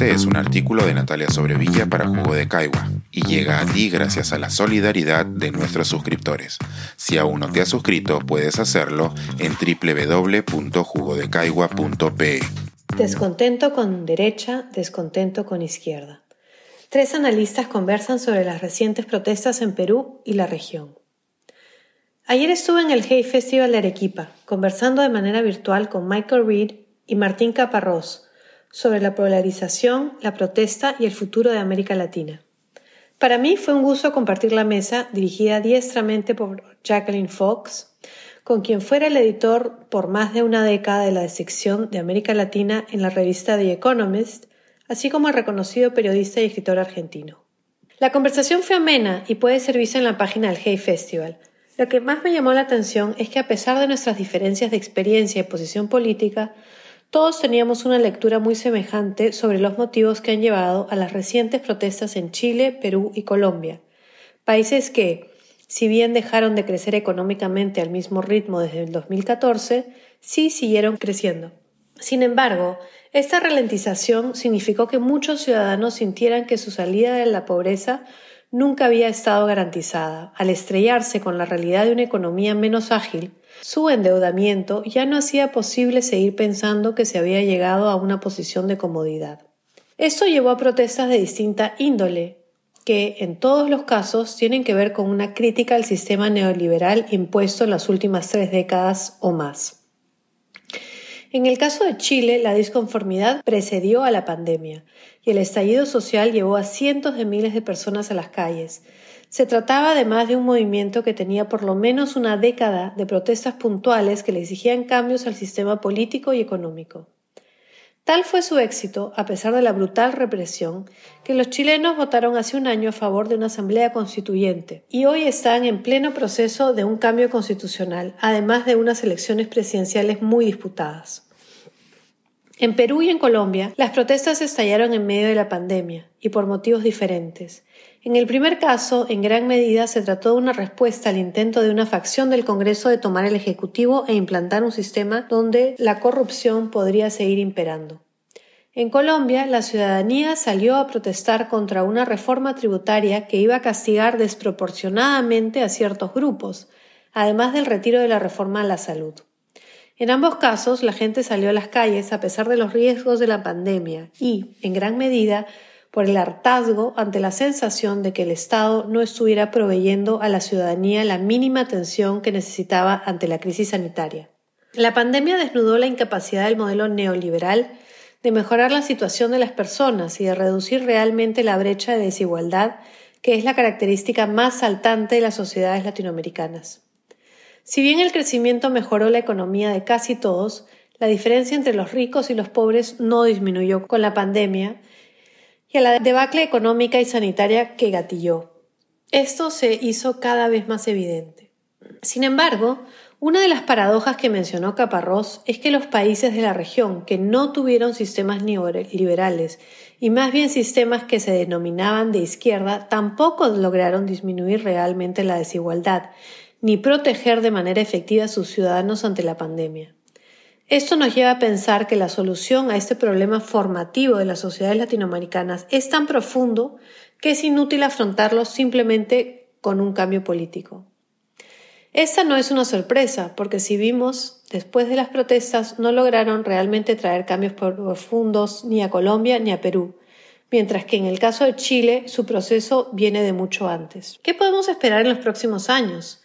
Este es un artículo de Natalia Sobrevilla para Jugo de Caigua y llega a ti gracias a la solidaridad de nuestros suscriptores. Si aún no te has suscrito, puedes hacerlo en www.jugodecaigua.pe. Descontento con derecha, descontento con izquierda. Tres analistas conversan sobre las recientes protestas en Perú y la región. Ayer estuve en el Hey Festival de Arequipa, conversando de manera virtual con Michael Reed y Martín Caparrós sobre la polarización, la protesta y el futuro de América Latina. Para mí fue un gusto compartir la mesa, dirigida diestramente por Jacqueline Fox, con quien fuera el editor por más de una década de la sección de América Latina en la revista The Economist, así como el reconocido periodista y escritor argentino. La conversación fue amena y puede ser vista en la página del Hey Festival. Lo que más me llamó la atención es que a pesar de nuestras diferencias de experiencia y posición política, todos teníamos una lectura muy semejante sobre los motivos que han llevado a las recientes protestas en Chile, Perú y Colombia, países que, si bien dejaron de crecer económicamente al mismo ritmo desde el 2014, sí siguieron creciendo. Sin embargo, esta ralentización significó que muchos ciudadanos sintieran que su salida de la pobreza nunca había estado garantizada, al estrellarse con la realidad de una economía menos ágil su endeudamiento ya no hacía posible seguir pensando que se había llegado a una posición de comodidad. Esto llevó a protestas de distinta índole, que en todos los casos tienen que ver con una crítica al sistema neoliberal impuesto en las últimas tres décadas o más. En el caso de Chile, la disconformidad precedió a la pandemia y el estallido social llevó a cientos de miles de personas a las calles, se trataba además de un movimiento que tenía por lo menos una década de protestas puntuales que le exigían cambios al sistema político y económico. Tal fue su éxito, a pesar de la brutal represión, que los chilenos votaron hace un año a favor de una asamblea constituyente y hoy están en pleno proceso de un cambio constitucional, además de unas elecciones presidenciales muy disputadas. En Perú y en Colombia, las protestas estallaron en medio de la pandemia y por motivos diferentes. En el primer caso, en gran medida se trató de una respuesta al intento de una facción del Congreso de tomar el Ejecutivo e implantar un sistema donde la corrupción podría seguir imperando. En Colombia, la ciudadanía salió a protestar contra una reforma tributaria que iba a castigar desproporcionadamente a ciertos grupos, además del retiro de la reforma a la salud. En ambos casos, la gente salió a las calles a pesar de los riesgos de la pandemia y, en gran medida, por el hartazgo ante la sensación de que el Estado no estuviera proveyendo a la ciudadanía la mínima atención que necesitaba ante la crisis sanitaria. La pandemia desnudó la incapacidad del modelo neoliberal de mejorar la situación de las personas y de reducir realmente la brecha de desigualdad que es la característica más saltante de las sociedades latinoamericanas. Si bien el crecimiento mejoró la economía de casi todos, la diferencia entre los ricos y los pobres no disminuyó con la pandemia y a la debacle económica y sanitaria que gatilló. Esto se hizo cada vez más evidente. Sin embargo, una de las paradojas que mencionó Caparrós es que los países de la región que no tuvieron sistemas neoliberales y más bien sistemas que se denominaban de izquierda tampoco lograron disminuir realmente la desigualdad ni proteger de manera efectiva a sus ciudadanos ante la pandemia. Esto nos lleva a pensar que la solución a este problema formativo de las sociedades latinoamericanas es tan profundo que es inútil afrontarlo simplemente con un cambio político. Esta no es una sorpresa, porque si vimos, después de las protestas no lograron realmente traer cambios profundos ni a Colombia ni a Perú, mientras que en el caso de Chile su proceso viene de mucho antes. ¿Qué podemos esperar en los próximos años?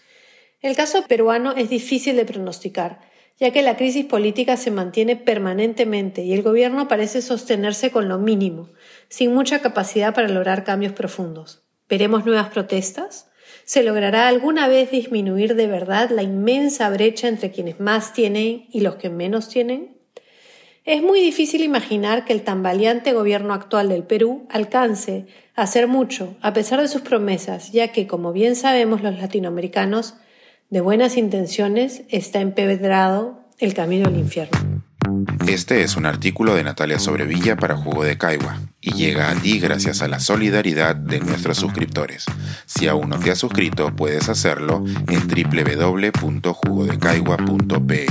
El caso peruano es difícil de pronosticar, ya que la crisis política se mantiene permanentemente y el gobierno parece sostenerse con lo mínimo, sin mucha capacidad para lograr cambios profundos. ¿Veremos nuevas protestas? ¿Se logrará alguna vez disminuir de verdad la inmensa brecha entre quienes más tienen y los que menos tienen? Es muy difícil imaginar que el tambaleante gobierno actual del Perú alcance a hacer mucho, a pesar de sus promesas, ya que, como bien sabemos los latinoamericanos, de buenas intenciones está empedrado el camino al infierno. Este es un artículo de Natalia Sobrevilla para Jugo de Caigua y llega a ti gracias a la solidaridad de nuestros suscriptores. Si aún no te has suscrito, puedes hacerlo en www.jugodecaigua.pe.